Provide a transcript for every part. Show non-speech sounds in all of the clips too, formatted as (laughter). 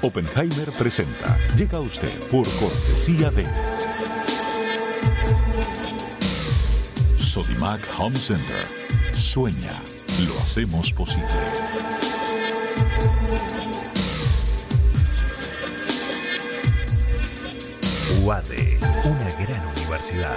Oppenheimer presenta. Llega a usted por cortesía de Sodimac Home Center. Sueña, lo hacemos posible. UADE, una gran universidad.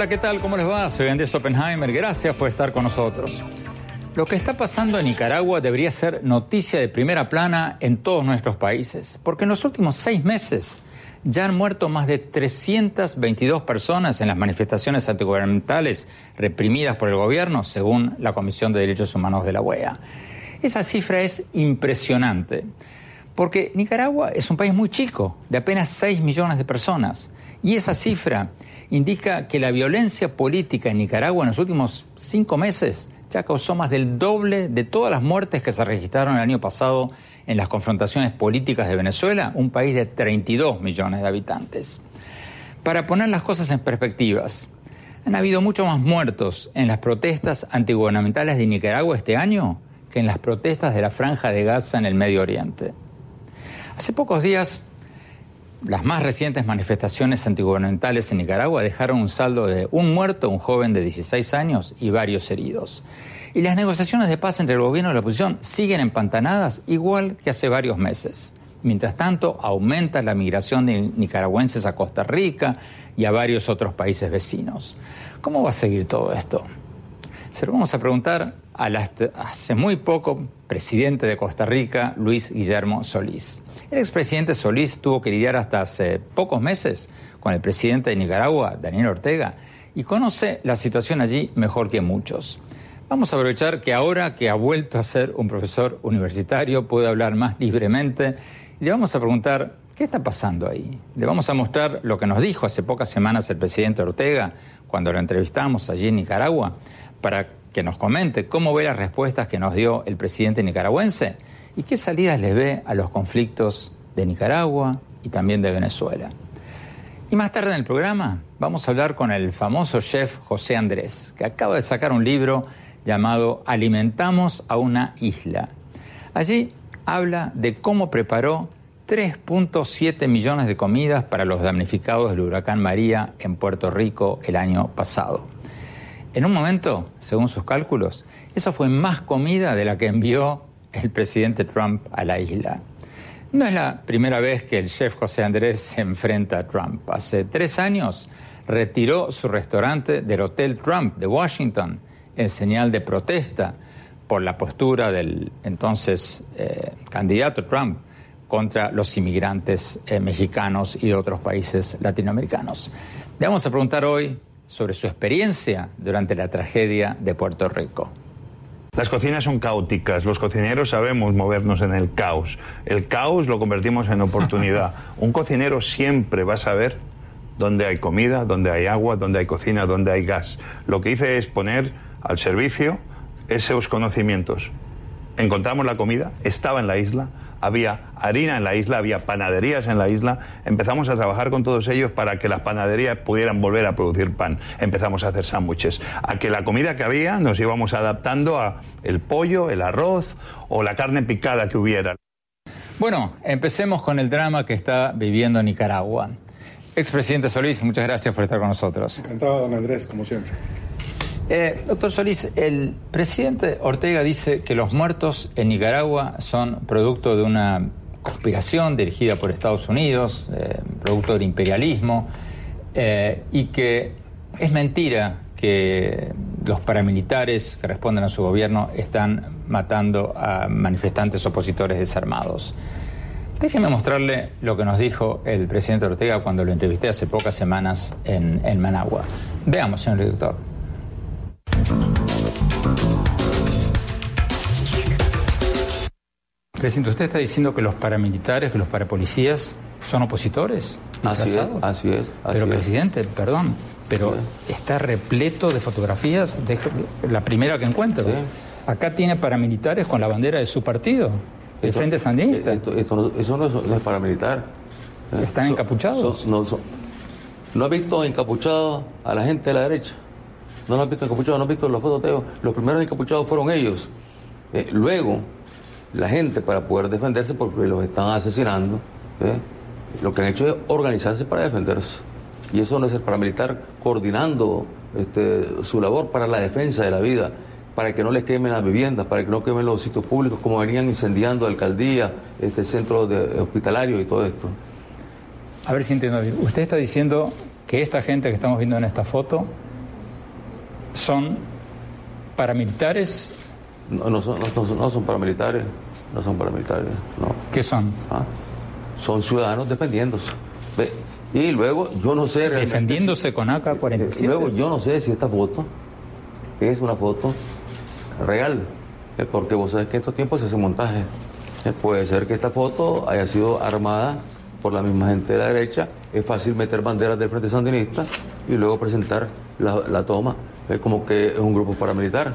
Hola, ¿qué tal? ¿Cómo les va? Soy Andrés Oppenheimer. Gracias por estar con nosotros. Lo que está pasando en Nicaragua debería ser noticia de primera plana en todos nuestros países, porque en los últimos seis meses ya han muerto más de 322 personas en las manifestaciones antigubernamentales reprimidas por el gobierno, según la Comisión de Derechos Humanos de la OEA. Esa cifra es impresionante, porque Nicaragua es un país muy chico, de apenas 6 millones de personas, y esa cifra indica que la violencia política en Nicaragua en los últimos cinco meses ya causó más del doble de todas las muertes que se registraron el año pasado en las confrontaciones políticas de Venezuela, un país de 32 millones de habitantes. Para poner las cosas en perspectivas, han habido muchos más muertos en las protestas antigubernamentales de Nicaragua este año que en las protestas de la Franja de Gaza en el Medio Oriente. Hace pocos días las más recientes manifestaciones antigubernamentales en Nicaragua dejaron un saldo de un muerto, un joven de 16 años y varios heridos. Y las negociaciones de paz entre el gobierno y la oposición siguen empantanadas igual que hace varios meses. Mientras tanto, aumenta la migración de nicaragüenses a Costa Rica y a varios otros países vecinos. ¿Cómo va a seguir todo esto? Se lo vamos a preguntar al hace muy poco presidente de Costa Rica, Luis Guillermo Solís. El expresidente Solís tuvo que lidiar hasta hace pocos meses con el presidente de Nicaragua, Daniel Ortega, y conoce la situación allí mejor que muchos. Vamos a aprovechar que ahora que ha vuelto a ser un profesor universitario puede hablar más libremente y le vamos a preguntar qué está pasando ahí. Le vamos a mostrar lo que nos dijo hace pocas semanas el presidente Ortega cuando lo entrevistamos allí en Nicaragua para que nos comente cómo ve las respuestas que nos dio el presidente nicaragüense y qué salidas les ve a los conflictos de Nicaragua y también de Venezuela. Y más tarde en el programa vamos a hablar con el famoso chef José Andrés, que acaba de sacar un libro llamado Alimentamos a una isla. Allí habla de cómo preparó 3.7 millones de comidas para los damnificados del huracán María en Puerto Rico el año pasado. En un momento, según sus cálculos, eso fue más comida de la que envió el presidente Trump a la isla. No es la primera vez que el chef José Andrés se enfrenta a Trump. Hace tres años retiró su restaurante del Hotel Trump de Washington en señal de protesta por la postura del entonces eh, candidato Trump contra los inmigrantes eh, mexicanos y otros países latinoamericanos. Le vamos a preguntar hoy sobre su experiencia durante la tragedia de Puerto Rico. Las cocinas son caóticas, los cocineros sabemos movernos en el caos. El caos lo convertimos en oportunidad. (laughs) Un cocinero siempre va a saber dónde hay comida, dónde hay agua, dónde hay cocina, dónde hay gas. Lo que hice es poner al servicio esos conocimientos. encontramos la comida, estaba en la isla, había harina en la isla, había panaderías en la isla. Empezamos a trabajar con todos ellos para que las panaderías pudieran volver a producir pan. Empezamos a hacer sándwiches. A que la comida que había nos íbamos adaptando a el pollo, el arroz o la carne picada que hubiera. Bueno, empecemos con el drama que está viviendo Nicaragua. Expresidente Solís, muchas gracias por estar con nosotros. Encantado, don Andrés, como siempre. Eh, doctor Solís, el presidente Ortega dice que los muertos en Nicaragua son producto de una conspiración dirigida por Estados Unidos, eh, producto del imperialismo, eh, y que es mentira que los paramilitares que responden a su gobierno están matando a manifestantes opositores desarmados. Déjeme mostrarle lo que nos dijo el presidente Ortega cuando lo entrevisté hace pocas semanas en, en Managua. Veamos, señor director. Presidente, ¿usted está diciendo que los paramilitares, que los parapolicías son opositores? Así es, así es. pero, presidente, perdón, pero está repleto de fotografías, de, la primera que encuentro. Acá tiene paramilitares con la bandera de su partido, el Frente Sandinista. eso no es, paramilitar. ¿Están encapuchados? no, ¿No ha visto encapuchados a la gente de la derecha? ¿No lo han visto encapuchados? ¿No han visto los fotos, Los primeros encapuchados fueron ellos. Eh, luego, la gente, para poder defenderse, porque los están asesinando, lo que han hecho es organizarse para defenderse. Y eso no es el paramilitar coordinando este, su labor para la defensa de la vida, para que no les quemen las viviendas, para que no quemen los sitios públicos, como venían incendiando alcaldía, este centro de, hospitalario y todo esto. A ver si entiendo bien. Usted está diciendo que esta gente que estamos viendo en esta foto son paramilitares. No, no, son, no, son paramilitares, no son paramilitares, no. ¿Qué son? Ah, son ciudadanos defendiéndose. Y luego, yo no sé... Defendiéndose con AK-47. Luego, yo no sé si esta foto es una foto real, porque vos sabés que en estos tiempos se hacen montajes. Puede ser que esta foto haya sido armada por la misma gente de la derecha. Es fácil meter banderas del Frente Sandinista y luego presentar la, la toma es como que es un grupo paramilitar.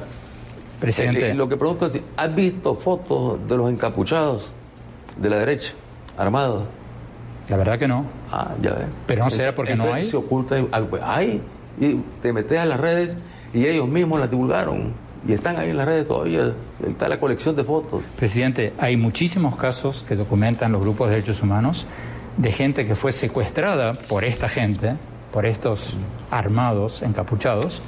Presidente. Eh, lo que pregunto es, ¿has visto fotos de los encapuchados de la derecha, armados? La verdad que no. Ah, ya ves. Pero no será porque no hay. Se oculta, hay, y te metes a las redes y ellos mismos las divulgaron. Y están ahí en las redes todavía. Está la colección de fotos. Presidente, hay muchísimos casos que documentan los grupos de derechos humanos de gente que fue secuestrada por esta gente, por estos armados, encapuchados,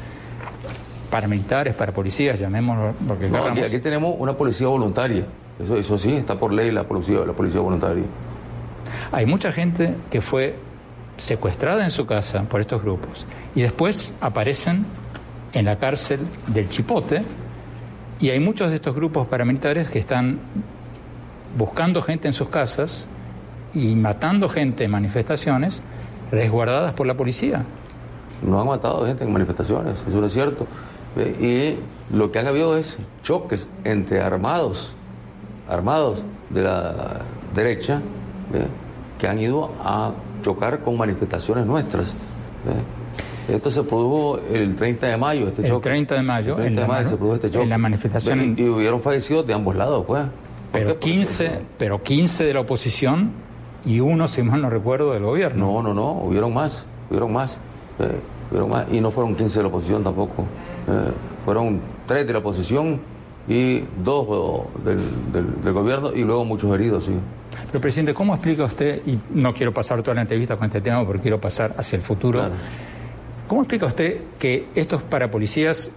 paramilitares, para policías, llamémoslo porque aquí, tenemos una policía voluntaria. Eso, eso sí, está por ley la policía, la policía voluntaria. Hay mucha gente que fue secuestrada en su casa por estos grupos y después aparecen en la cárcel del Chipote y hay muchos de estos grupos paramilitares que están buscando gente en sus casas y matando gente en manifestaciones resguardadas por la policía. No han matado gente en manifestaciones, eso no es cierto. Y lo que han habido es choques entre armados, armados de la derecha, que han ido a chocar con manifestaciones nuestras. Esto se produjo el 30 de mayo, este choque. El 30 de mayo. El 30 de mayo se produjo este choque. En la manifestación. Y, hubieron fallecidos de ambos lados, pues. Pero 15, pero 15 de la oposición y uno, si mal no recuerdo, del gobierno. No, no, no, hubieron más, hubieron más. hubieron más. Y no fueron 15 de la oposición tampoco. Eh, fueron tres de la oposición y dos del, gobierno y luego muchos heridos, sí. Pero, presidente, ¿cómo explica usted, y no quiero pasar toda la entrevista con este tema porque quiero pasar hacia el futuro, ¿cómo explica usted que estos parapolicías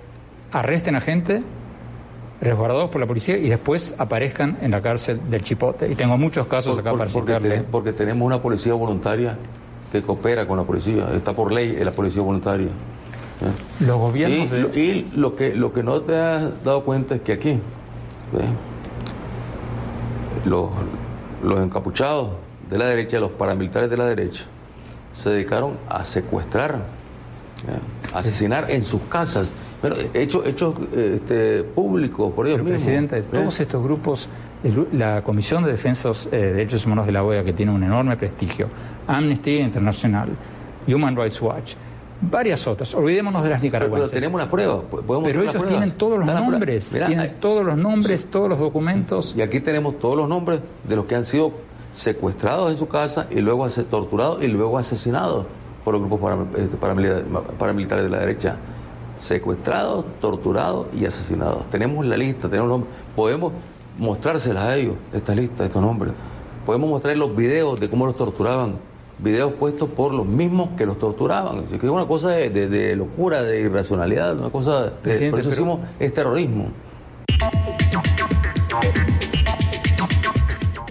arresten a gente resguardados por la policía y después aparezcan en la cárcel del Chipote? Y tengo muchos casos acá para porque, porque tenemos una policía voluntaria que coopera con la policía, está por ley la policía voluntaria. Los gobiernos. Y, lo, que, lo que no te has dado cuenta es que aquí, los, los encapuchados de la derecha, los paramilitares de la derecha, se dedicaron a secuestrar, a asesinar en sus casas. Pero hechos hecho, este, públicos por ellos Pero, mismos. Presidente, todos estos grupos, la Comisión de Defensa eh, de Derechos Humanos de la OEA, que tiene un enorme prestigio, Amnesty International, Human Rights Watch, varias otras. Olvidémonos de las nicaragüenses. Pero, tenemos las pruebas. Pero ellos tienen todos los nombres, tienen todos los nombres, todos los documentos. Y aquí tenemos todos los nombres de los que han sido secuestrados en su casa y luego torturados y luego asesinados por los grupos este, paramilitares de la derecha. Secuestrados, torturados y asesinados. Tenemos la lista, tenemos los nombres. Podemos mostrárselas a ellos, esta lista, estos nombres. Podemos mostrar los videos de cómo los torturaban videos puestos por los mismos que los torturaban. Es una cosa de, locura, de irracionalidad, una cosa de, por eso decimos es terrorismo.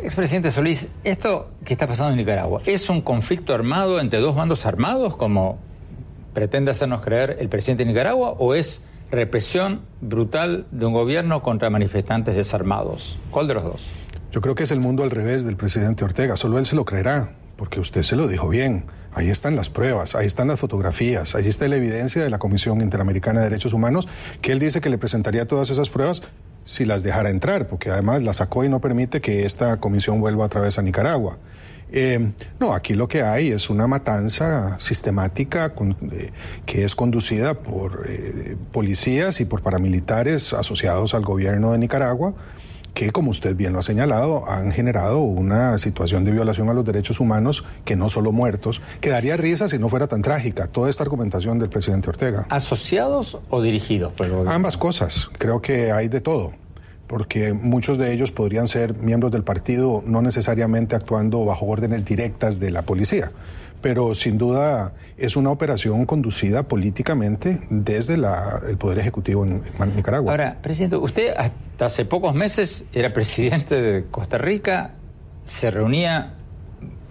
Expresidente Solís, esto que está pasando en Nicaragua, ¿es un conflicto armado entre dos bandos armados, como pretende hacernos creer el presidente de Nicaragua, o es represión brutal de un gobierno contra manifestantes desarmados? ¿Cuál de los dos? Yo creo que es el mundo al revés del presidente Ortega, solo él se lo creerá porque usted se lo dijo bien. Ahí están las pruebas, ahí están las fotografías, ahí está la evidencia de la Comisión Interamericana de Derechos Humanos, que él dice que le presentaría todas esas pruebas si las dejara entrar, porque además la sacó y no permite que esta comisión vuelva otra vez a Nicaragua. Eh, no, aquí lo que hay es una matanza sistemática eh, que es conducida por eh, policías y por paramilitares asociados al gobierno de Nicaragua que, como usted bien lo ha señalado, han generado una situación de violación a los derechos humanos que no solo muertos, que daría risa si no fuera tan trágica, toda esta argumentación del presidente Ortega. ¿Asociados o dirigidos? Ambas cosas, creo que hay de todo porque muchos de ellos podrían ser miembros del partido no necesariamente actuando bajo órdenes directas de la policía pero sin duda es una operación conducida políticamente desde el Poder Ejecutivo en, Nicaragua. Ahora, presidente, usted hasta hace pocos meses era (laughs) presidente de Costa Rica, se reunía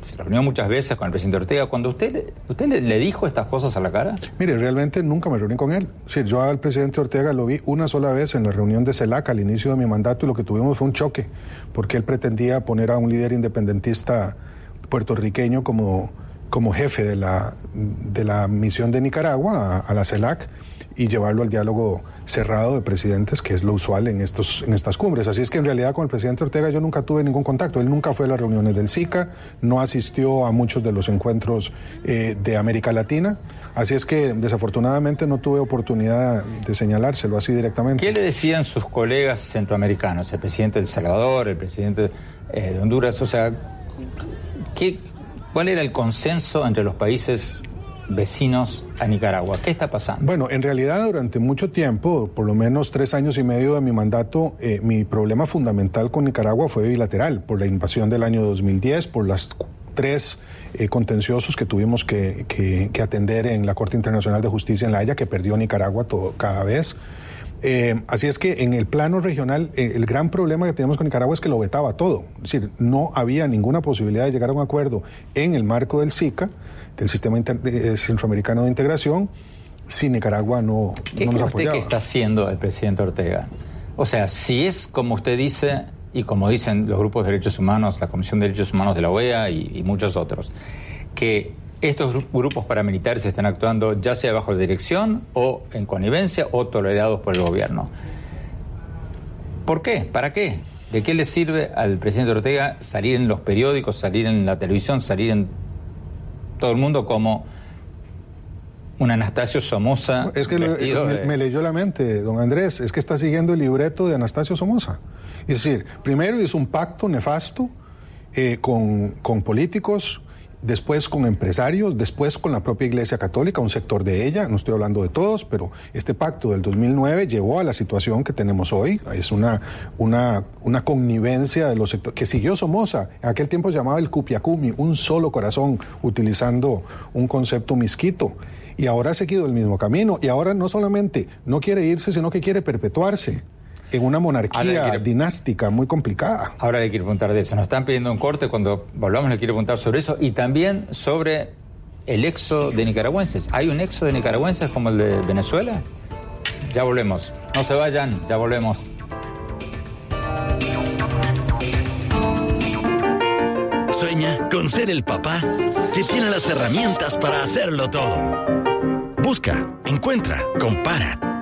se reunió muchas veces con el presidente Ortega. Cuando usted, usted le, dijo estas cosas a la cara. Mire, realmente nunca me reuní con él. yo al presidente Ortega lo vi una sola vez en la reunión de CELAC al inicio de mi mandato y lo que tuvimos fue un choque, porque él pretendía poner a un líder independentista puertorriqueño como como jefe de la, de la misión de Nicaragua a, la CELAC y llevarlo al diálogo cerrado de presidentes, que es lo usual en, estos, en estas cumbres. Así es que en realidad con el presidente Ortega yo nunca tuve ningún contacto. Él nunca fue a las reuniones del SICA, no asistió a muchos de los encuentros eh, de América Latina. Así es que desafortunadamente no tuve oportunidad de señalárselo así directamente. ¿Qué le decían sus colegas centroamericanos, el presidente de El Salvador, el presidente eh, de Honduras? O sea, ¿qué, ¿Cuál era el consenso entre los países vecinos a Nicaragua? ¿Qué está pasando? Bueno, en realidad durante mucho tiempo, por lo menos tres años y medio de mi mandato, eh, mi problema fundamental con Nicaragua fue bilateral, por la invasión del año 2010, por las tres eh, contenciosos que tuvimos que, atender en la Corte Internacional de Justicia en La Haya, que perdió Nicaragua todo, cada vez. Eh, así es que en el plano regional, eh, el gran problema que tenemos con Nicaragua es que lo vetaba todo. Es decir, no había ninguna posibilidad de llegar a un acuerdo en el marco del SICA, del Sistema eh, Centroamericano de Integración, si Nicaragua no, ¿Qué no nos usted que está haciendo el presidente Ortega? O sea, si es como usted dice, y como dicen los grupos de derechos humanos, la Comisión de Derechos Humanos de la OEA y muchos otros, que estos grupos paramilitares están actuando ya sea bajo dirección o en connivencia o tolerados por el gobierno. ¿Por qué? ¿Para qué? ¿De qué le sirve al presidente Ortega salir en los periódicos, salir en la televisión, salir en todo el mundo como un Anastasio Somoza? Es que me, leyó la mente, don Andrés, es que está siguiendo el libreto de Anastasio Somoza. Es decir, primero hizo un pacto nefasto eh, con, con políticos, después con empresarios, después con la propia Iglesia Católica, un sector de ella, no estoy hablando de todos, pero este pacto del 2009 llevó a la situación que tenemos hoy, es una, una, una connivencia de los sectores, que siguió Somoza, en aquel tiempo se llamaba el Cupiacumi, un solo corazón, utilizando un concepto misquito. Y ahora ha seguido el mismo camino, y ahora no solamente no quiere irse, sino que quiere perpetuarse en una monarquía dinástica muy complicada. Ahora le quiero preguntar de eso. Nos están pidiendo un corte. Cuando volvamos le quiero preguntar sobre eso y también sobre el éxodo de nicaragüenses. ¿Hay un éxodo de nicaragüenses como el de Venezuela? Ya volvemos. No se vayan, ya volvemos. Sueña con ser el papá que tiene las herramientas para hacerlo todo. Busca, encuentra, compara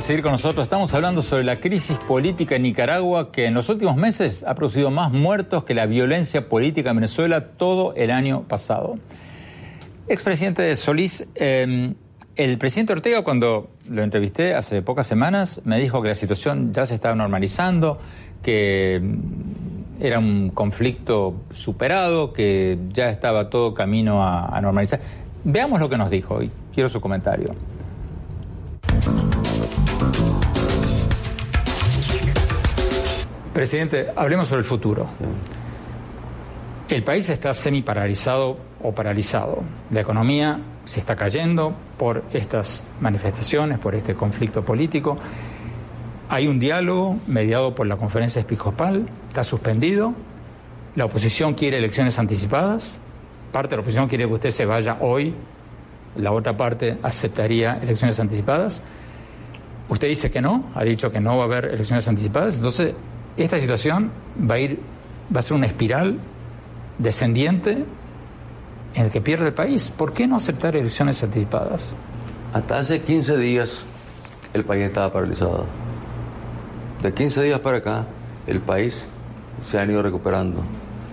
Por seguir con nosotros. Estamos hablando sobre la crisis política en Nicaragua que en los últimos meses ha producido más muertos que la violencia política en Venezuela todo el año pasado. Expresidente de Solís, eh, el presidente Ortega cuando lo entrevisté hace pocas semanas me dijo que la situación ya se estaba normalizando, que mm, era un conflicto superado, que ya estaba todo camino a normalizar. Veamos lo que nos dijo y quiero su comentario. Presidente, hablemos sobre el futuro. El país está semi paralizado o paralizado. La economía se está cayendo por estas manifestaciones, por este conflicto político. Hay un diálogo mediado por la conferencia episcopal, está suspendido. La oposición quiere elecciones anticipadas. Parte de la oposición quiere que usted se vaya hoy. La otra parte aceptaría elecciones anticipadas. Usted dice que no, ha dicho que no va a haber elecciones anticipadas. Entonces, esta situación va a ir, va a ser una espiral descendiente en el que pierde el país. ¿Por qué no aceptar elecciones anticipadas? Hasta hace 15 días el país estaba paralizado. De 15 días para acá, el país se ha ido recuperando.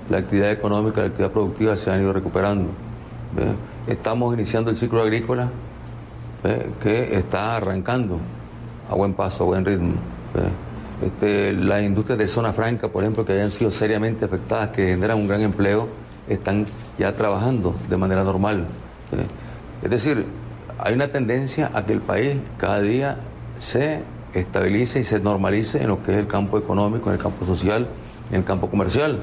La actividad económica, la actividad productiva se han ido recuperando. Estamos iniciando el ciclo agrícola que está arrancando a buen paso, a buen ritmo. Este, las industrias de zona franca, por ejemplo, que hayan sido seriamente afectadas, que generan un gran empleo, están ya trabajando de manera normal. ¿ve? Es decir, hay una tendencia a que el país cada día se estabilice y se normalice en lo que es el campo económico, en el campo social, en el campo comercial.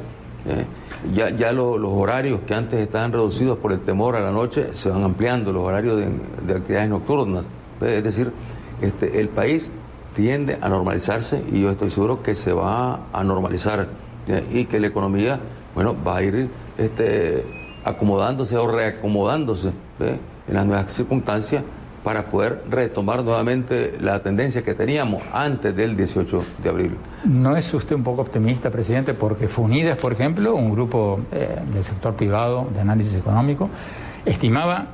¿eh? Ya, ya lo- los horarios que antes estaban reducidos por el temor a la noche se van ampliando, los horarios de, de actividades nocturnas. ¿eh? Es decir, este, el país tiende a normalizarse y yo estoy seguro que se va a normalizar ¿eh? y que la economía bueno, va a ir este, acomodándose o reacomodándose en las nuevas circunstancias para poder retomar nuevamente la tendencia que teníamos antes del 18 de abril. ¿No es usted un poco optimista, presidente? Porque FUNIDES, por ejemplo, un grupo eh, del sector privado de análisis económico, estimaba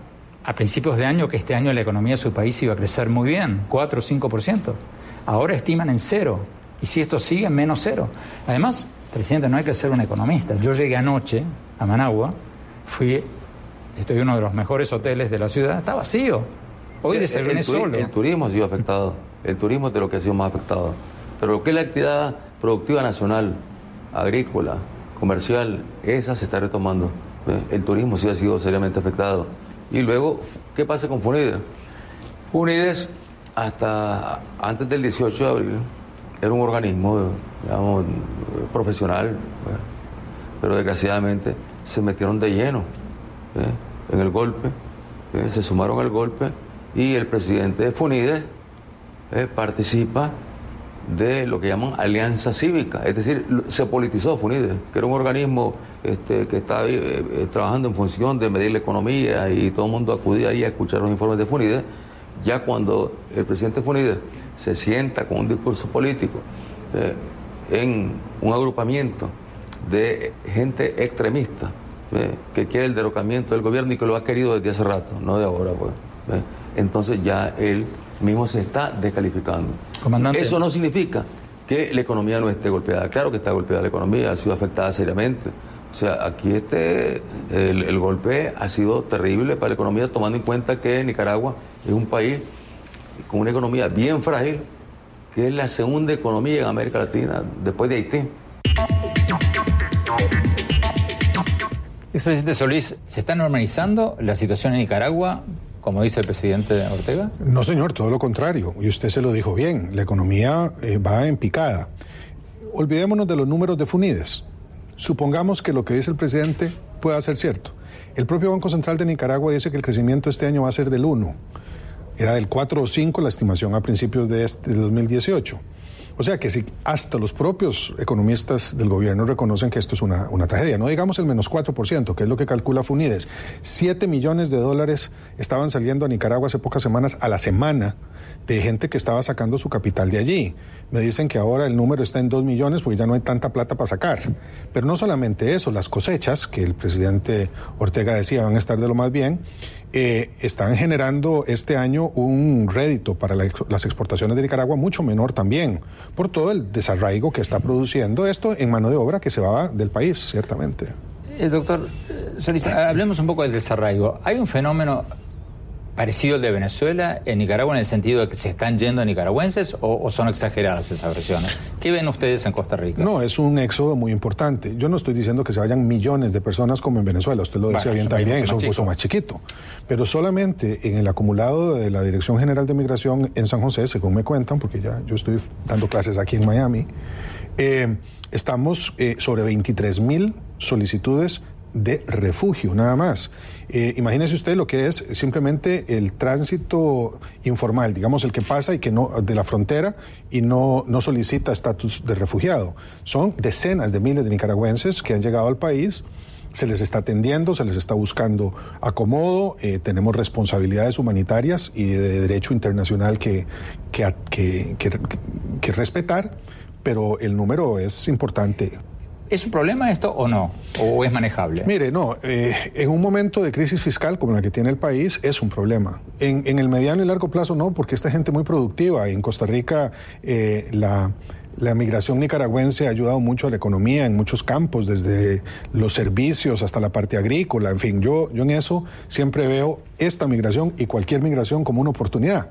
a principios de año que este año la economía de su país iba a crecer muy bien, 4 o 5%. Ahora estiman en cero. Y si esto sigue, menos cero. Además, presidente, no hay que ser un economista. Yo llegué anoche a Managua, fui, estoy en uno de los mejores hoteles de la ciudad, está vacío. Hoy Sí, desayuné el, solo. el turismo ha sido afectado. El turismo es de lo que ha sido más afectado. Pero lo que es la actividad productiva nacional, agrícola, comercial, esa se está retomando. ¿eh? El turismo sí ha sido seriamente afectado. Y luego, ¿qué pasa con FUNIDES? FUNIDES, hasta antes del 18 de abril, era un organismo, digamos, profesional, ¿eh? pero desgraciadamente se metieron de lleno ¿eh? en el golpe, ¿eh? se sumaron al golpe y el presidente de FUNIDES participa de lo que llaman alianza cívica, es decir, se politizó FUNIDES, que era un organismo este, que estaba eh, eh, trabajando en función de medir la economía y todo el mundo acudía ahí a escuchar los informes de FUNIDES, ya cuando el presidente de FUNIDES se sienta con un discurso político eh, en un agrupamiento de gente extremista eh, que quiere el derrocamiento del gobierno y que lo ha querido desde hace rato, no de ahora, pues. eh. Entonces ya él mismo se está descalificando. Comandante. Eso no significa que la economía no esté golpeada. Claro que está golpeada la economía, ha sido afectada seriamente. O sea, aquí este, el, el golpe ha sido terrible para la economía, tomando en cuenta que Nicaragua es un país con una economía bien frágil, que es la segunda economía en América Latina, después de Haití. Expresidente Solís, ¿se está normalizando la situación en Nicaragua, como dice el presidente Ortega? No, señor, todo lo contrario. Y usted se lo dijo bien. La economía eh, va en picada. Olvidémonos de los números de Funides. Supongamos que lo que dice el presidente pueda ser cierto. El propio Banco Central de Nicaragua dice que el crecimiento este año va a ser del 1. Era del 4 o 5 la estimación a principios de este 2018. O sea que si hasta los propios economistas del gobierno reconocen que esto es una, una tragedia, no digamos el menos 4%, que es lo que calcula Funides, 7 millones de dólares estaban saliendo a Nicaragua hace pocas semanas a la semana de gente que estaba sacando su capital de allí. Me dicen que ahora el número está en 2 millones porque ya no hay tanta plata para sacar. Pero no solamente eso, las cosechas, que el presidente Ortega decía van a estar de lo más bien, eh, están generando este año un rédito para las exportaciones de Nicaragua mucho menor también, por todo el desarraigo que está produciendo esto en mano de obra que se va del país, ciertamente. Eh, doctor Solís, hablemos un poco del desarraigo. Hay un fenómeno parecido al de Venezuela en Nicaragua en el sentido de que se están yendo nicaragüenses o, son exageradas esas versiones? ¿Qué ven ustedes en Costa Rica? No, es un éxodo muy importante. Yo no estoy diciendo que se vayan millones de personas como en Venezuela, usted lo decía bien también, es un poco más chiquito. Pero solamente en el acumulado de la Dirección General de Migración en San José, según me cuentan, porque ya yo estoy dando clases aquí en Miami, eh, estamos eh, sobre 23 mil solicitudes de refugio, nada más. Eh, imagínese usted lo que es simplemente el tránsito informal, digamos el que pasa y que no de la frontera y no, no solicita estatus de refugiado. Son decenas de miles de nicaragüenses que han llegado al país se les está atendiendo, se les está buscando acomodo, eh, tenemos responsabilidades humanitarias y de derecho internacional que, que, que respetar, pero el número es importante. ¿Es un problema esto o no? ¿O es manejable? Mire, no, eh, en un momento de crisis fiscal como la que tiene el país es un problema. En, el mediano y largo plazo no, porque esta gente muy productiva. En Costa Rica eh, la, la migración nicaragüense ha ayudado mucho a la economía en muchos campos, desde los servicios hasta la parte agrícola. En fin, yo, yo en eso siempre veo esta migración y cualquier migración como una oportunidad.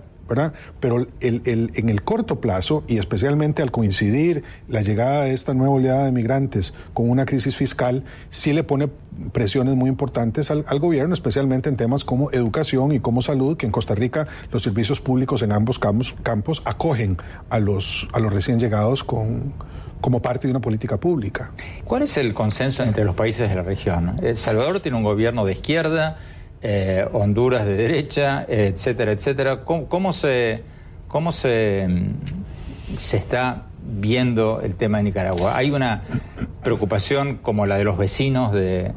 Pero el, en el corto plazo, y especialmente al coincidir la llegada de esta nueva oleada de migrantes con una crisis fiscal, sí le pone presiones muy importantes al, gobierno, especialmente en temas como educación y como salud, que en Costa Rica los servicios públicos en ambos campos, acogen a los, a los recién llegados con, como parte de una política pública. ¿Cuál es el consenso entre los países de la región? El Salvador tiene un gobierno de izquierda, eh, Honduras de derecha, etcétera, etcétera. ¿Cómo, se, cómo se, mm, se está viendo el tema de Nicaragua? ¿Hay una preocupación como la de los vecinos de,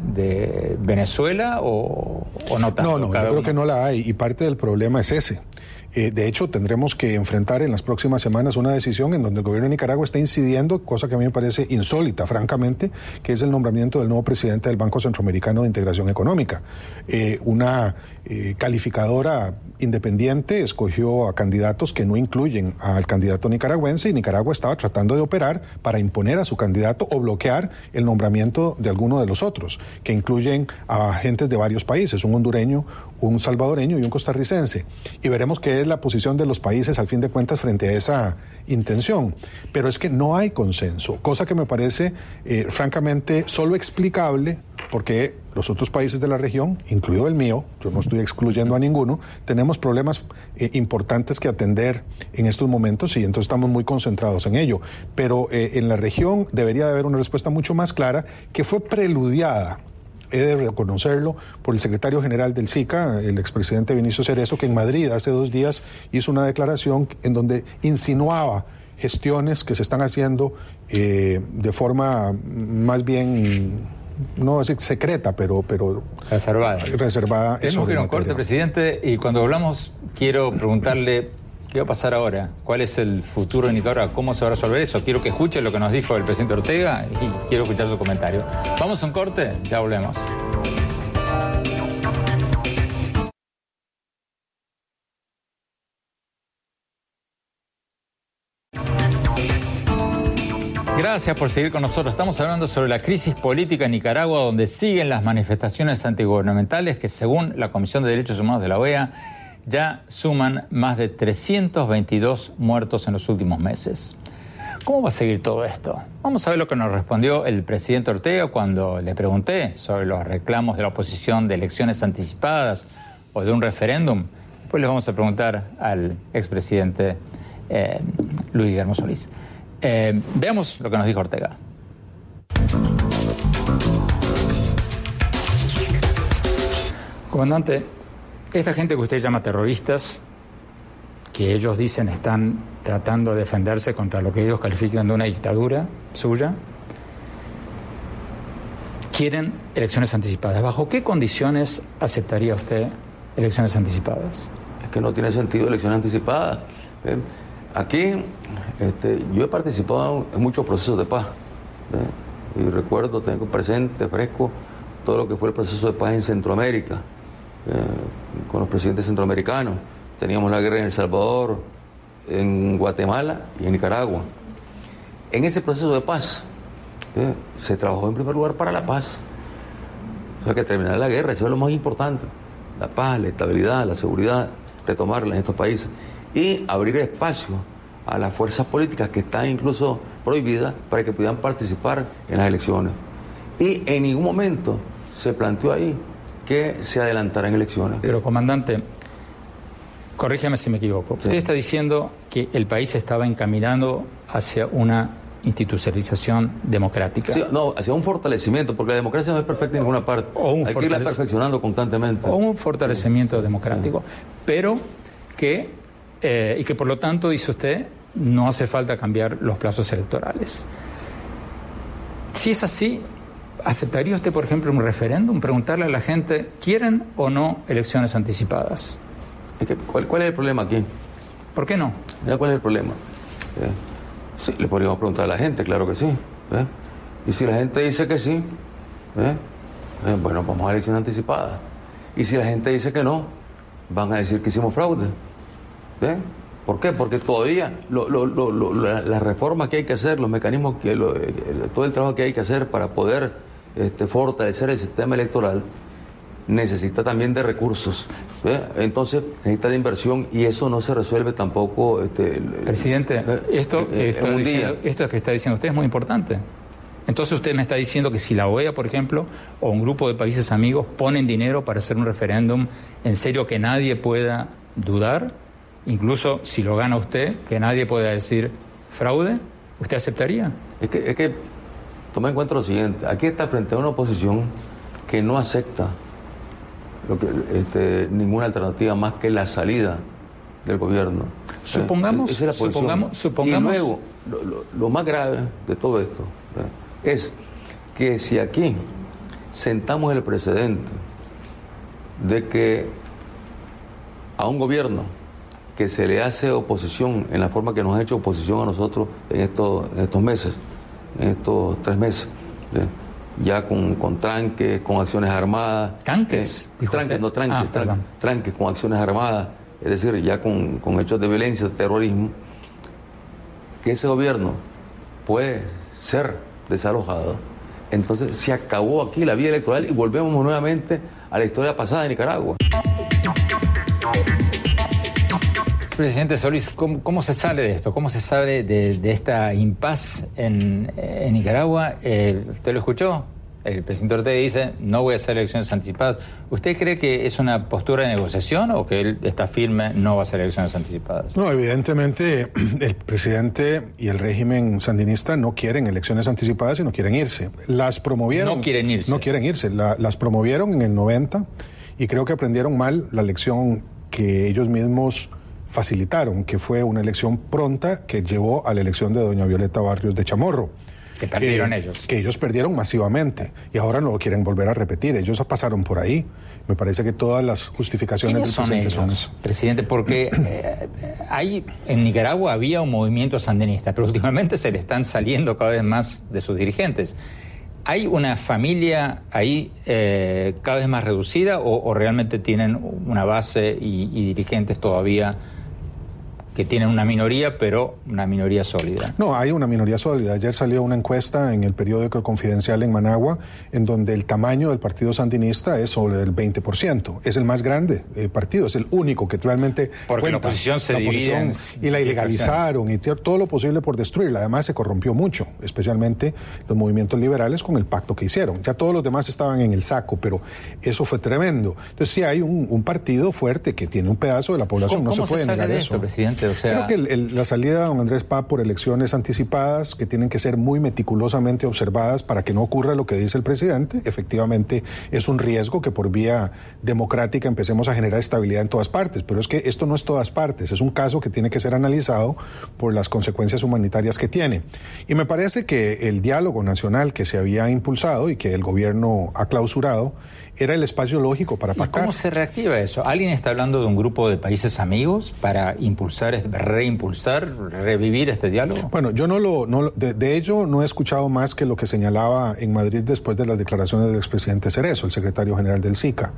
Venezuela o, no tanto? No, no, yo creo que no la hay y parte del problema es ese. Eh, de hecho, tendremos que enfrentar en las próximas semanas una decisión en donde el gobierno de Nicaragua está incidiendo, cosa que a mí me parece insólita, francamente, que es el nombramiento del nuevo presidente del Banco Centroamericano de Integración Económica. Eh, una eh, calificadora independiente escogió a candidatos que no incluyen al candidato nicaragüense y Nicaragua estaba tratando de operar para imponer a su candidato o bloquear el nombramiento de alguno de los otros, que incluyen a agentes de varios países, un hondureño, un salvadoreño y un costarricense. Y veremos qué es la posición de los países al fin de cuentas frente a esa intención. Pero es que no hay consenso, cosa que me parece eh, francamente solo explicable porque los otros países de la región, incluido el mío, yo no estoy excluyendo a ninguno, tenemos problemas eh, importantes que atender en estos momentos y entonces estamos muy concentrados en ello. Pero eh, en la región debería de haber una respuesta mucho más clara que fue preludiada he de reconocerlo, por el secretario general del SICA, el expresidente Vinicio Cerezo, que en Madrid hace dos días hizo una declaración en donde insinuaba gestiones que se están haciendo eh, de forma más bien no decir secreta, pero, pero reservada. reservada Tenemos que ir a un corte, presidente, y cuando hablamos quiero preguntarle qué va a pasar ahora, cuál es el futuro de Nicaragua, cómo se va a resolver eso. Quiero que escuche lo que nos dijo el presidente Ortega y quiero escuchar su comentario. Vamos a un corte, ya volvemos. Gracias por seguir con nosotros. Estamos hablando sobre la crisis política en Nicaragua, donde siguen las manifestaciones antigubernamentales que, según la Comisión de Derechos Humanos de la OEA, ya suman más de 322 muertos en los últimos meses. ¿Cómo va a seguir todo esto? Vamos a ver lo que nos respondió el presidente Ortega cuando le pregunté sobre los reclamos de la oposición de elecciones anticipadas o de un referéndum. Después le vamos a preguntar al expresidente eh, Luis Guillermo Solís. Eh, veamos lo que nos dijo Ortega. Comandante, esta gente que usted llama terroristas que ellos dicen están tratando de defenderse contra lo que ellos califican de una dictadura suya, quieren elecciones anticipadas. ¿Bajo qué condiciones aceptaría usted elecciones anticipadas? Es que no tiene sentido elecciones anticipadas. ¿eh? Aquí este, yo he participado en muchos procesos de paz. Y recuerdo, tengo presente, fresco, todo lo que fue el proceso de paz en Centroamérica, con los presidentes centroamericanos. Teníamos la guerra en El Salvador, en Guatemala y en Nicaragua. En ese proceso de paz, se trabajó en primer lugar para la paz. O sea, que terminar la guerra, eso es lo más importante. La paz, la estabilidad, la seguridad, retomarla en estos países. Y abrir espacio a las fuerzas políticas que están incluso prohibidas para que puedan participar en las elecciones. Y en ningún momento se planteó ahí que se adelantaran elecciones. Pero, comandante, corrígeme si me equivoco. Usted está diciendo que el país estaba encaminando hacia una institucionalización democrática. Sí, no, hacia un fortalecimiento, porque la democracia no es perfecta en ninguna parte. O un Hay que irla perfeccionando constantemente. O un fortalecimiento democrático. Pero que, eh, y que por lo tanto, dice usted, no hace falta cambiar los plazos electorales. Si es así, ¿aceptaría usted, por ejemplo, un referéndum? Preguntarle a la gente, ¿quieren o no elecciones anticipadas? ¿cuál, cuál es el problema aquí? ¿Por qué no? Mira cuál es el problema. ¿Eh? Sí, le podríamos preguntar a la gente, claro que sí. ¿eh? Y si la gente dice que sí, bueno, vamos a elecciones anticipadas. Y si la gente dice que no, van a decir que hicimos fraude. ¿Por qué? Porque todavía lo- lo- lo- lo- la, la reforma que hay que hacer, los mecanismos, que lo- el- todo el trabajo que hay que hacer para poder este, fortalecer el sistema electoral, necesita también de recursos. Entonces necesita de inversión y eso no se resuelve tampoco. Este, Presidente, eh, esto eh, que, en está diciendo, día. esto que está diciendo usted es muy importante. Entonces usted me está diciendo que si la OEA, por ejemplo, o un grupo de países amigos ponen dinero para hacer un referéndum, en serio que nadie pueda dudar, incluso si lo gana usted, que nadie pueda decir fraude, ¿usted aceptaría? Es que, es que toma en cuenta lo siguiente, aquí está frente a una oposición que no acepta lo que, este, ninguna alternativa más que la salida del gobierno. Supongamos- Esa es la posición. supongamos- supongamos- Y luego, lo, lo- lo más grave de todo esto ¿verdad? es que si aquí sentamos el precedente de que a un gobierno que se le hace oposición en la forma que nos ha hecho oposición a nosotros en estos, en estos meses, en estos tres meses, ya con, con tranques, con acciones armadas. ¿Tranques? eh, tranques, no tranques, Ah, tranques, tranques con acciones armadas, es decir, ya con, con hechos de violencia, de terrorismo, que ese gobierno puede ser desalojado. Entonces se acabó aquí la vía electoral y volvemos nuevamente a la historia pasada de Nicaragua. Presidente Solís, ¿cómo, cómo se sale de esto? ¿Cómo se sale de, de esta impas en, en Nicaragua? Eh, ¿Usted lo escuchó? El presidente Ortega dice, no voy a hacer elecciones anticipadas. ¿Usted cree que es una postura de negociación o que él está firme, no va a hacer elecciones anticipadas? No, evidentemente (clears throat) el presidente y el régimen sandinista no quieren elecciones anticipadas y no quieren irse. Las promovieron. No quieren irse. No quieren irse. La- las promovieron en el 90 y creo que aprendieron mal la lección que ellos mismos facilitaron, que fue una elección pronta que llevó a la elección de doña Violeta Barrios de Chamorro. Que perdieron Eh, ellos. Que ellos perdieron masivamente y ahora no lo quieren volver a repetir. Ellos pasaron por ahí. Me parece que todas las justificaciones ¿Quiénes del son presidente ellos, son eso. presidente? Porque (clears throat) eh, hay, en Nicaragua había un movimiento sandinista, pero últimamente se le están saliendo cada vez más de sus dirigentes. ¿Hay una familia ahí eh, cada vez más reducida o, o realmente tienen una base y, y dirigentes todavía que tienen una minoría, pero una minoría sólida? No, hay una minoría sólida. Ayer salió una encuesta en el periódico Confidencial en Managua, en donde el tamaño del partido sandinista es sobre el 20%. Es el más grande eh, partido, es el único que realmente Porque la cuenta. oposición se La divide en oposición, y la ilegalizaron y todo lo posible por destruirla. Además se corrompió mucho, especialmente los movimientos liberales con el pacto que hicieron. Ya todos los demás estaban en el saco, pero eso fue tremendo. Entonces sí hay un, un partido fuerte que tiene un pedazo de la población, ¿Cómo, no se puede negar eso. esto, presidente? Creo que el- la salida de don Andrés Paz por elecciones anticipadas, que tienen que ser muy meticulosamente observadas para que no ocurra lo que dice el presidente, efectivamente es un riesgo que por vía democrática empecemos a generar estabilidad en todas partes. Pero es que esto no es todas partes, es un caso que tiene que ser analizado por las consecuencias humanitarias que tiene. Y me parece que el diálogo nacional que se había impulsado y que el gobierno ha clausurado era el espacio lógico para ¿Y pactar. cómo se reactiva eso? ¿Alguien está hablando de un grupo de países amigos para impulsar, reimpulsar, revivir este diálogo? Bueno, yo no lo, no de ello no he escuchado más que lo que señalaba en Madrid después de las declaraciones del expresidente Cerezo, el secretario general del SICA.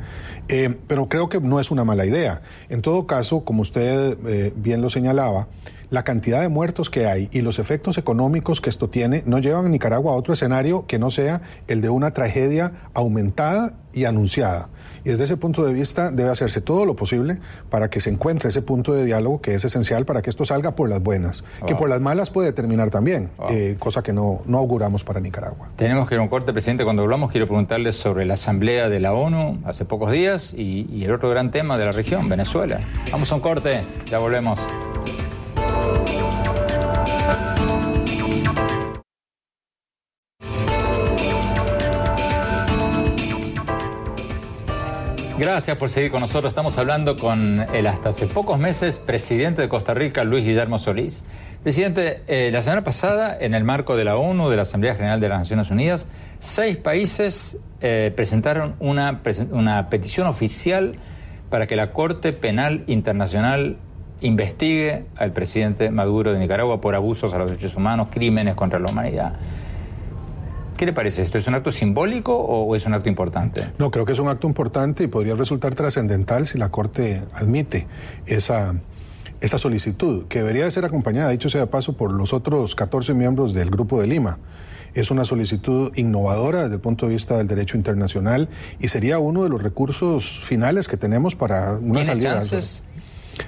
Eh, pero creo que no es una mala idea. En todo caso, como usted eh, bien lo señalaba, la cantidad de muertos que hay y los efectos económicos que esto tiene no llevan a Nicaragua a otro escenario que no sea el de una tragedia aumentada y anunciada. Y desde ese punto de vista debe hacerse todo lo posible para que se encuentre ese punto de diálogo que es esencial para que esto salga por las buenas, que Ah. por las malas puede terminar también, eh, cosa que no, no auguramos para Nicaragua. Tenemos que ir a un corte, presidente. Cuando hablamos, quiero preguntarle sobre la asamblea de la ONU hace pocos días y, y el otro gran tema de la región, Venezuela. Vamos a un corte, ya volvemos. Gracias por seguir con nosotros. Estamos hablando con el hasta hace pocos meses presidente de Costa Rica, Luis Guillermo Solís. Presidente, eh, la semana pasada, en el marco de la ONU, de la Asamblea General de las Naciones Unidas, seis países eh, presentaron una, una petición oficial para que la Corte Penal Internacional investigue al presidente Maduro de Nicaragua por abusos a los derechos humanos, crímenes contra la humanidad. ¿Qué le parece esto? ¿Es un acto simbólico o es un acto importante? No, creo que es un acto importante y podría resultar trascendental si la Corte admite esa, esa solicitud, que debería de ser acompañada, dicho sea de paso, por los otros 14 miembros del Grupo de Lima. Es una solicitud innovadora desde el punto de vista del derecho internacional y sería uno de los recursos finales que tenemos para una ¿Tiene salida. chances?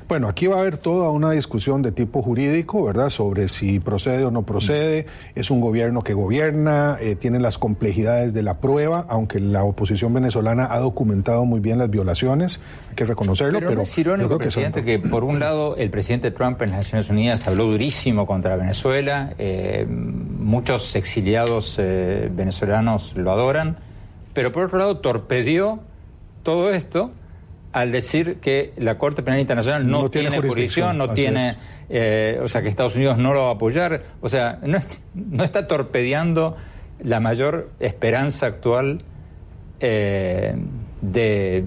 Bueno, aquí va a haber toda una discusión de tipo jurídico, ¿verdad? Sobre si procede o no procede. Es un gobierno que gobierna, eh, tiene las complejidades de la prueba, aunque la oposición venezolana ha documentado muy bien las violaciones, hay que reconocerlo, Pero, pero, yo irónico, creo que son- presidente, que por un lado el presidente Trump en las Naciones Unidas habló durísimo contra Venezuela, eh, muchos exiliados eh, venezolanos lo adoran, pero por otro lado torpedió todo esto al decir que la Corte Penal Internacional no, No tiene tiene, jurisdicción, no tiene, eh, o sea, que Estados Unidos no lo va a apoyar, o sea, no, no está torpedeando la mayor esperanza actual eh, de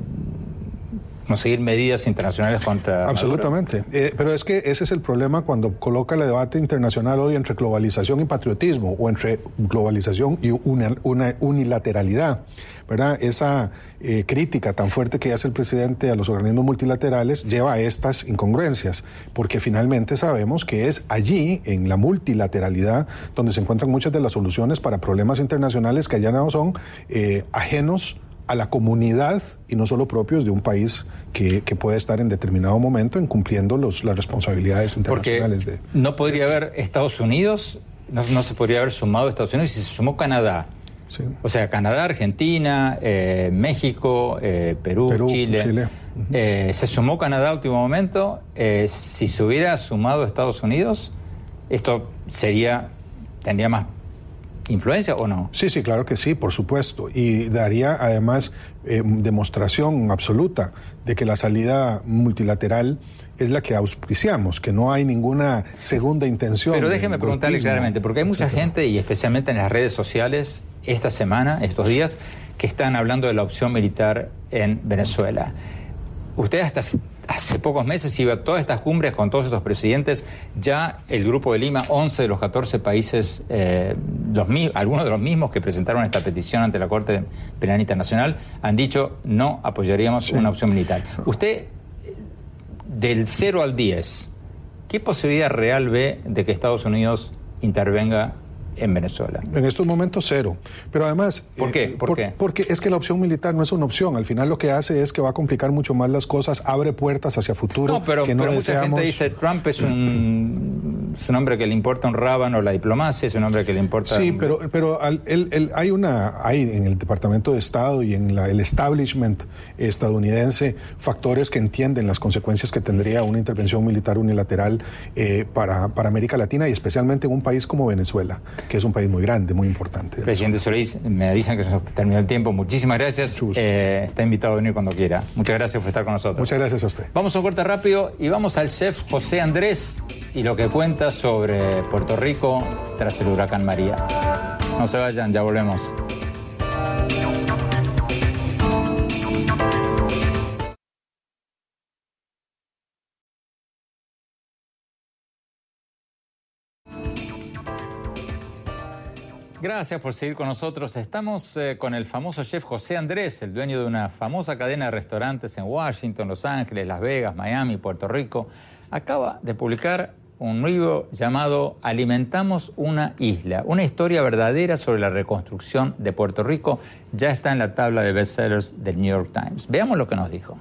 conseguir medidas internacionales contra. Absolutamente. Eh, pero es que ese es el problema cuando coloca el debate internacional hoy entre globalización y patriotismo o entre globalización y una, una unilateralidad. ¿Verdad? Esa eh, crítica tan fuerte que hace el presidente a los organismos multilaterales lleva a estas incongruencias, porque finalmente sabemos que es allí, en la multilateralidad, donde se encuentran muchas de las soluciones para problemas internacionales que allá no son eh, ajenos a la comunidad y no solo propios de un país que, que puede estar en determinado momento incumpliendo los, las responsabilidades Porque internacionales de... no podría haber Estados Unidos, no, no se podría haber sumado Estados Unidos si se sumó Canadá. Sí. O sea, Canadá, Argentina, eh, México, eh, Perú, Perú, Chile. Chile. Eh, se sumó Canadá a último momento. Si se hubiera sumado Estados Unidos, esto sería tendría más influencia o no. Sí, sí, claro que sí, por supuesto. Y daría además eh, demostración absoluta de que la salida multilateral es la que auspiciamos, que no hay ninguna segunda intención. Pero déjeme preguntarle claramente, porque hay mucha etcétera. gente, y especialmente en las redes sociales, esta semana, estos días, que están hablando de la opción militar en Venezuela. Usted hasta hace pocos meses iba a todas estas cumbres con todos estos presidentes, ya el Grupo de Lima, 11 de los 14 países, eh, los, algunos de los mismos que presentaron esta petición ante la Corte Penal Internacional, han dicho no apoyaríamos una opción militar. Usted, del 0 al 10, ¿qué posibilidad real ve de que Estados Unidos intervenga en Venezuela? En estos momentos cero. Pero además... ¿Por qué? ¿Por qué? Porque es que la opción militar no es una opción. Al final lo que hace es que va a complicar mucho más las cosas, abre puertas hacia futuro No, pero, que no pero mucha gente dice Trump es un es un hombre que le importa un rábano la diplomacia, es un hombre que le importa... Sí, pero, pero al- el- el- hay una, hay en el Departamento de Estado y en la- el establishment estadounidense factores que entienden las consecuencias que tendría una intervención militar unilateral eh, para, para América Latina y especialmente en un país como Venezuela, que es un país muy grande, muy importante. Presidente Solís, me dicen que se nos terminó el tiempo. Muchísimas gracias. Eh, está invitado a venir cuando quiera. Muchas gracias por estar con nosotros. Muchas gracias a usted. Vamos a un corte rápido y vamos al chef José Andrés y lo que cuenta sobre Puerto Rico tras el huracán María. No se vayan, ya volvemos. Gracias por seguir con nosotros. Estamos eh, con el famoso chef José Andrés, el dueño de una famosa cadena de restaurantes en Washington, Los Ángeles, Las Vegas, Miami, Puerto Rico. Acaba de publicar un libro llamado Alimentamos una isla, una historia verdadera sobre la reconstrucción de Puerto Rico. Ya está en la tabla de bestsellers del New York Times. Veamos lo que nos dijo.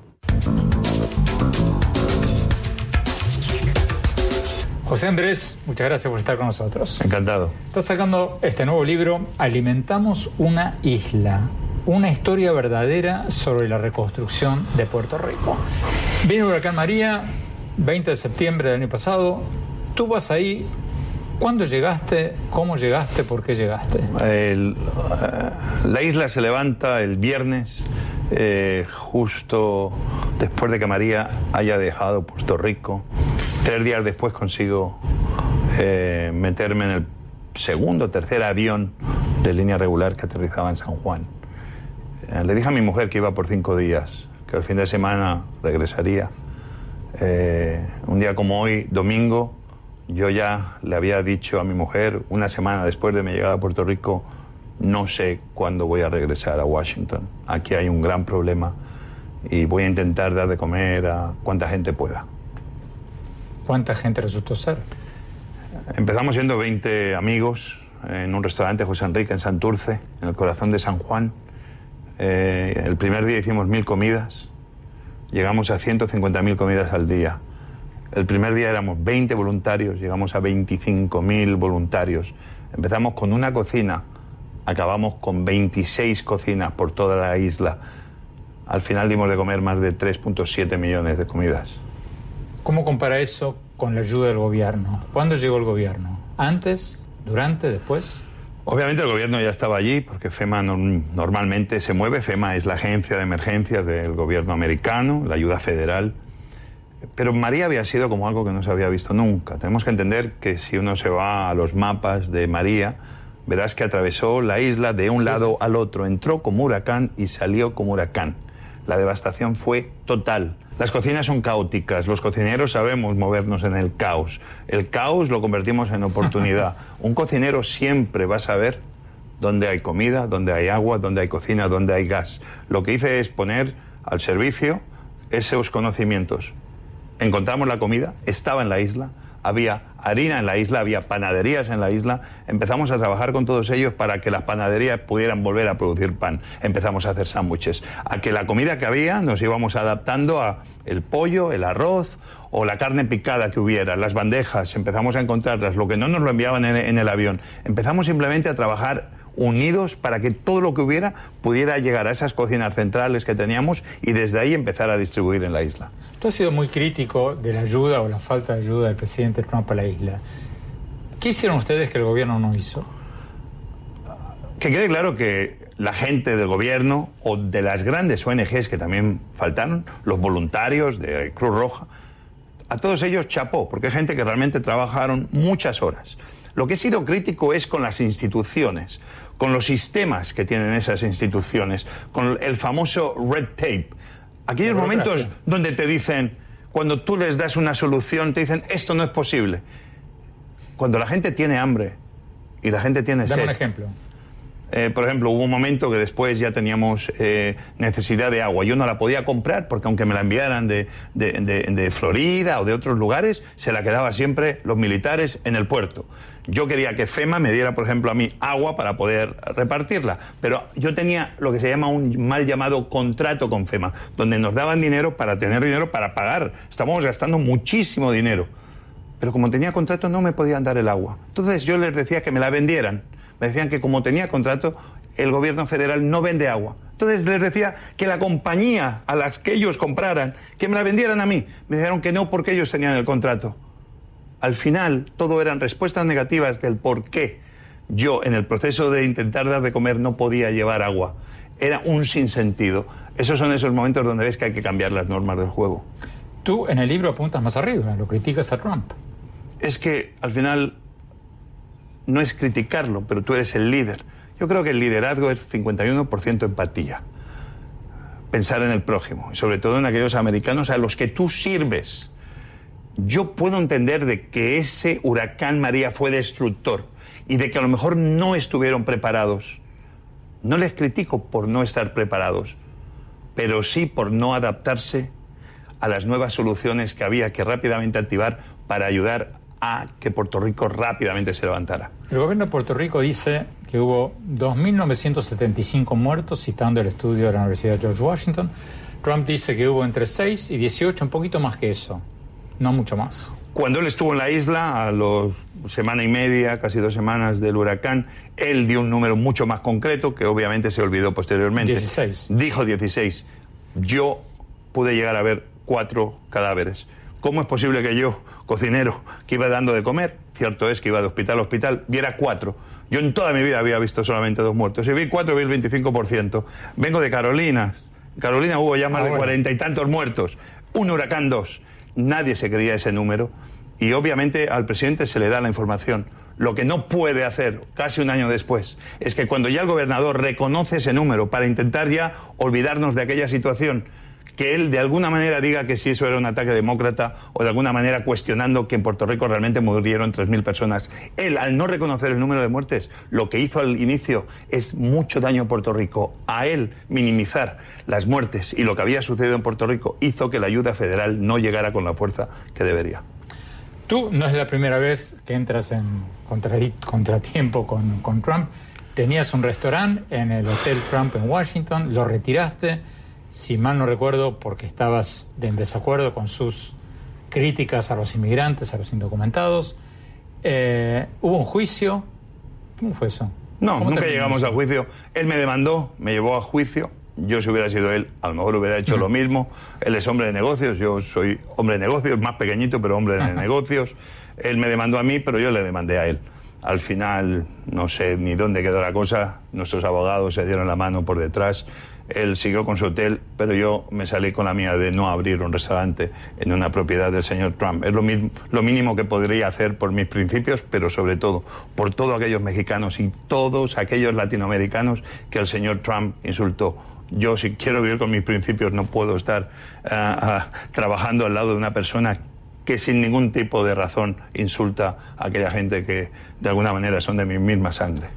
José Andrés, muchas gracias por estar con nosotros. Encantado. Está sacando este nuevo libro, Alimentamos una isla, una historia verdadera sobre la reconstrucción de Puerto Rico. Viene huracán María, 20 de septiembre del año pasado. Tú vas ahí. ¿Cuándo llegaste? ¿Cómo llegaste? ¿Por qué llegaste? El, eh, la isla se levanta el viernes, eh, justo después de que María haya dejado Puerto Rico. Tres días después consigo eh, meterme en el segundo o tercer avión de línea regular que aterrizaba en San Juan. Eh, le dije a mi mujer que iba por cinco días, que el fin de semana regresaría. Eh, un día como hoy, domingo, yo ya le había dicho a mi mujer, una semana después de mi llegada a Puerto Rico, no sé cuándo voy a regresar a Washington. Aquí hay un gran problema y voy a intentar dar de comer a cuanta gente pueda. ¿Cuánta gente resultó ser? Empezamos siendo 20 amigos en un restaurante José Enrique en Santurce, en el corazón de San Juan. Eh, el primer día hicimos mil comidas, llegamos a 150.000 comidas al día. El primer día éramos 20 voluntarios, llegamos a 25.000 voluntarios. Empezamos con una cocina, acabamos con 26 cocinas por toda la isla. Al final dimos de comer más de 3.7 millones de comidas. ¿Cómo compara eso con la ayuda del gobierno? ¿Cuándo llegó el gobierno? ¿Antes? ¿Durante? ¿Después? Obviamente el gobierno ya estaba allí porque FEMA norm- normalmente se mueve. FEMA es la agencia de emergencias del gobierno americano, la ayuda federal. Pero María había sido como algo que no se había visto nunca. Tenemos que entender que si uno se va a los mapas de María, verás que atravesó la isla de un lado al otro, entró como huracán y salió como huracán. La devastación fue total. Las cocinas son caóticas, los cocineros sabemos movernos en el caos. El caos lo convertimos en oportunidad. (laughs) Un cocinero siempre va a saber dónde hay comida, dónde hay agua, dónde hay cocina, dónde hay gas. Lo que hice es poner al servicio esos conocimientos. Encontramos la comida, estaba en la isla, había harina en la isla, había panaderías en la isla. Empezamos a trabajar con todos ellos para que las panaderías pudieran volver a producir pan. Empezamos a hacer sándwiches. A que la comida que había nos íbamos adaptando a el pollo, el arroz o la carne picada que hubiera, las bandejas, empezamos a encontrarlas, lo que no nos lo enviaban en, en el avión. Empezamos simplemente a trabajar unidos para que todo lo que hubiera pudiera llegar a esas cocinas centrales que teníamos y desde ahí empezar a distribuir en la isla. Tú has sido muy crítico de la ayuda o la falta de ayuda del presidente Trump a la isla. ¿Qué hicieron ustedes que el gobierno no hizo? Que quede claro que la gente del gobierno o de las grandes ONGs que también faltaron, los voluntarios de Cruz Roja, a todos ellos chapó, porque hay gente que realmente trabajaron muchas horas. Lo que he sido crítico es con las instituciones, con los sistemas que tienen esas instituciones, con el famoso red tape. Aquellos momentos donde te dicen, cuando tú les das una solución, te dicen, esto no es posible. Cuando la gente tiene hambre y la gente tiene Dame sed. un ejemplo. Eh, por ejemplo, hubo un momento que después ya teníamos eh, necesidad de agua. Yo no la podía comprar porque aunque me la enviaran de, de- Florida o de otros lugares, se la quedaba siempre los militares en el puerto. Yo quería que FEMA me diera, por ejemplo, a mí agua para poder repartirla, pero yo tenía lo que se llama un mal llamado contrato con FEMA, donde nos daban dinero para tener dinero para pagar. Estábamos gastando muchísimo dinero. pero como tenía contrato no me podían dar el agua. Entonces yo les decía que me la vendieran. Me decían que como tenía contrato, el gobierno federal no vende agua. Entonces les decía que la compañía a las que ellos compraran, que me la vendieran a mí. Me dijeron que no porque ellos tenían el contrato. Al final, todo eran respuestas negativas del por qué yo, en el proceso de intentar dar de comer, no podía llevar agua. Era un sinsentido. Esos son esos momentos donde ves que hay que cambiar las normas del juego. Tú en el libro apuntas más arriba, lo criticas a Trump. Es que al final no es criticarlo, pero tú eres el líder. Yo creo que el liderazgo es 51% empatía. Pensar en el prójimo, y sobre todo en aquellos americanos a los que tú sirves. Yo puedo entender de que ese huracán María fue destructor y de que a lo mejor no estuvieron preparados. No les critico por no estar preparados, pero sí por no adaptarse a las nuevas soluciones que había que rápidamente activar para ayudar a que Puerto Rico rápidamente se levantara. El gobierno de Puerto Rico dice que hubo 2.975 muertos, citando el estudio de la Universidad George Washington. Trump dice que hubo entre 6 y 18, un poquito más que eso, no mucho más. Cuando él estuvo en la isla, a los semana y media, casi dos semanas del huracán, él dio un número mucho más concreto, que obviamente se olvidó posteriormente. 16. Dijo 16. Yo pude llegar a ver cuatro cadáveres. ¿Cómo es posible que yo, cocinero, que iba dando de comer, cierto es que iba de hospital a hospital, viera cuatro? Yo en toda mi vida había visto solamente dos muertos. Si vi cuatro, vi el 25%. Vengo de Carolina. En Carolina hubo ya más de cuarenta y tantos muertos. Un huracán, dos. Nadie se creía ese número. Y obviamente al presidente se le da la información. Lo que no puede hacer, casi un año después, es que cuando ya el gobernador reconoce ese número para intentar ya olvidarnos de aquella situación, que él de alguna manera diga que si eso era un ataque demócrata o de alguna manera cuestionando que en Puerto Rico realmente murieron 3.000 personas. Él, al no reconocer el número de muertes, lo que hizo al inicio es mucho daño a Puerto Rico. A él minimizar las muertes y lo que había sucedido en Puerto Rico hizo que la ayuda federal no llegara con la fuerza que debería. Tú no es la primera vez que entras en contratiempo con, con Trump. Tenías un restaurante en el Hotel Trump en Washington, lo retiraste si mal no recuerdo, porque estabas en desacuerdo con sus críticas a los inmigrantes, a los indocumentados. Eh, ¿Hubo un juicio? ¿Cómo fue eso? No, nunca llegamos a juicio. Él me demandó, me llevó a juicio. Yo, si hubiera sido él, a lo mejor hubiera hecho lo mismo. Él es hombre de negocios, yo soy hombre de negocios, más pequeñito, pero hombre de negocios. Él me demandó a mí, pero yo le demandé a él. Al final, no sé ni dónde quedó la cosa. Nuestros abogados se dieron la mano por detrás él siguió con su hotel, pero yo me salí con la mía de no abrir un restaurante en una propiedad del señor Trump. Es lo, mismo, lo mínimo que podría hacer por mis principios, pero sobre todo por todos aquellos mexicanos y todos aquellos latinoamericanos que el señor Trump insultó. Yo si quiero vivir con mis principios no puedo estar ah, ah, trabajando al lado de una persona que sin ningún tipo de razón insulta a aquella gente que de alguna manera son de mi misma sangre.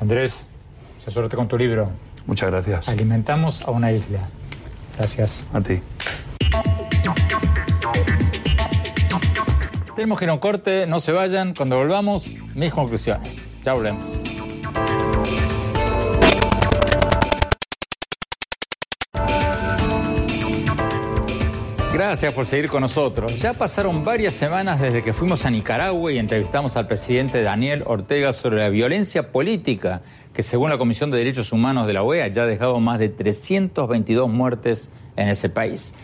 Andrés, suerte con tu libro. Muchas gracias. Alimentamos a una isla. Gracias. A ti. Tenemos que ir a un corte, no se vayan. Cuando volvamos, mis conclusiones. Ya volvemos. Gracias por seguir con nosotros. Ya pasaron varias semanas desde que fuimos a Nicaragua y entrevistamos al presidente Daniel Ortega sobre la violencia política que según la Comisión de Derechos Humanos de la OEA ya ha dejado más de 322 muertes en ese país.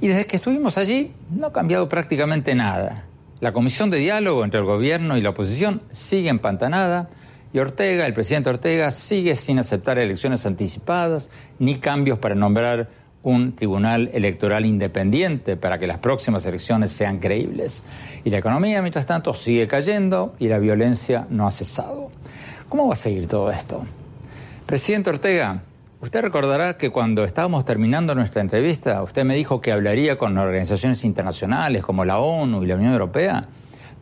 Y desde que estuvimos allí no ha cambiado prácticamente nada. La comisión de diálogo entre el gobierno y la oposición sigue empantanada y Ortega, el presidente Ortega, sigue sin aceptar elecciones anticipadas ni cambios para nombrar un tribunal electoral independiente para que las próximas elecciones sean creíbles. Y la economía, mientras tanto, sigue cayendo y la violencia no ha cesado. ¿Cómo va a seguir todo esto? Presidente Ortega, usted recordará que cuando estábamos terminando nuestra entrevista, usted me dijo que hablaría con organizaciones internacionales como la ONU y la Unión Europea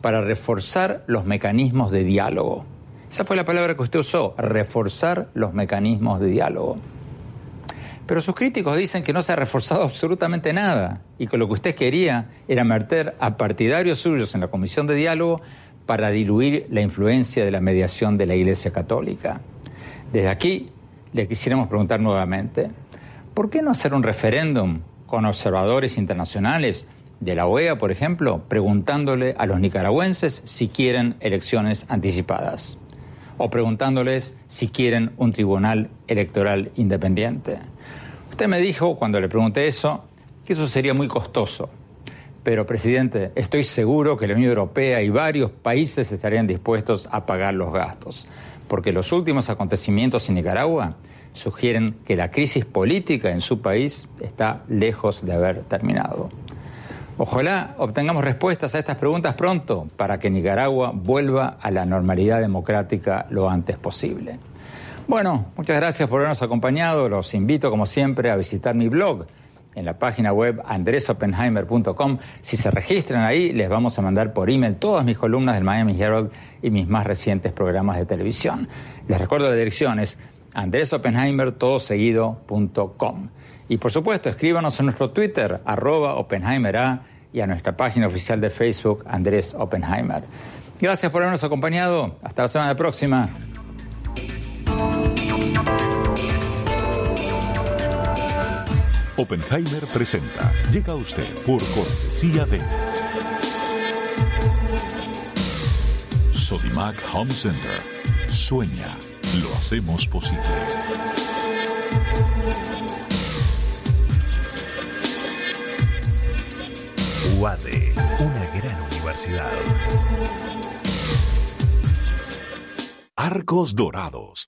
para reforzar los mecanismos de diálogo. Esa fue la palabra que usted usó, reforzar los mecanismos de diálogo. Pero sus críticos dicen que no se ha reforzado (laughs) absolutamente nada y que lo que usted quería era meter a partidarios suyos en la comisión de diálogo para diluir la influencia de la mediación de la Iglesia Católica. Desde aquí le quisiéramos preguntar nuevamente, ¿por qué no hacer un referéndum con observadores internacionales de la OEA, por ejemplo, preguntándole a los nicaragüenses si quieren elecciones anticipadas o preguntándoles si quieren un tribunal electoral independiente. Usted me dijo, cuando le pregunté eso, que eso sería muy costoso. Pero, presidente, estoy seguro que la Unión Europea y varios países estarían dispuestos a pagar los gastos, porque los últimos acontecimientos en Nicaragua sugieren que la crisis política en su país está lejos de haber terminado. Ojalá obtengamos respuestas a estas preguntas pronto para que Nicaragua vuelva a la normalidad democrática lo antes posible. Bueno, muchas gracias por habernos acompañado. Los invito, como siempre, a visitar mi blog en la página web andresopenheimer.com. Si se registran ahí, les vamos a mandar por email todas mis columnas del Miami Herald y mis más recientes programas de televisión. Les recuerdo la dirección es andresopenheimer.com. Y por supuesto, escríbanos en nuestro Twitter, arroba OpenheimerA, y a nuestra página oficial de Facebook, Andrés Oppenheimer. Gracias por habernos acompañado. Hasta la semana próxima. Oppenheimer presenta. Llega a usted por cortesía de Sodimac Home Center. Sueña, lo hacemos posible. UADE, una gran universidad. Arcos Dorados.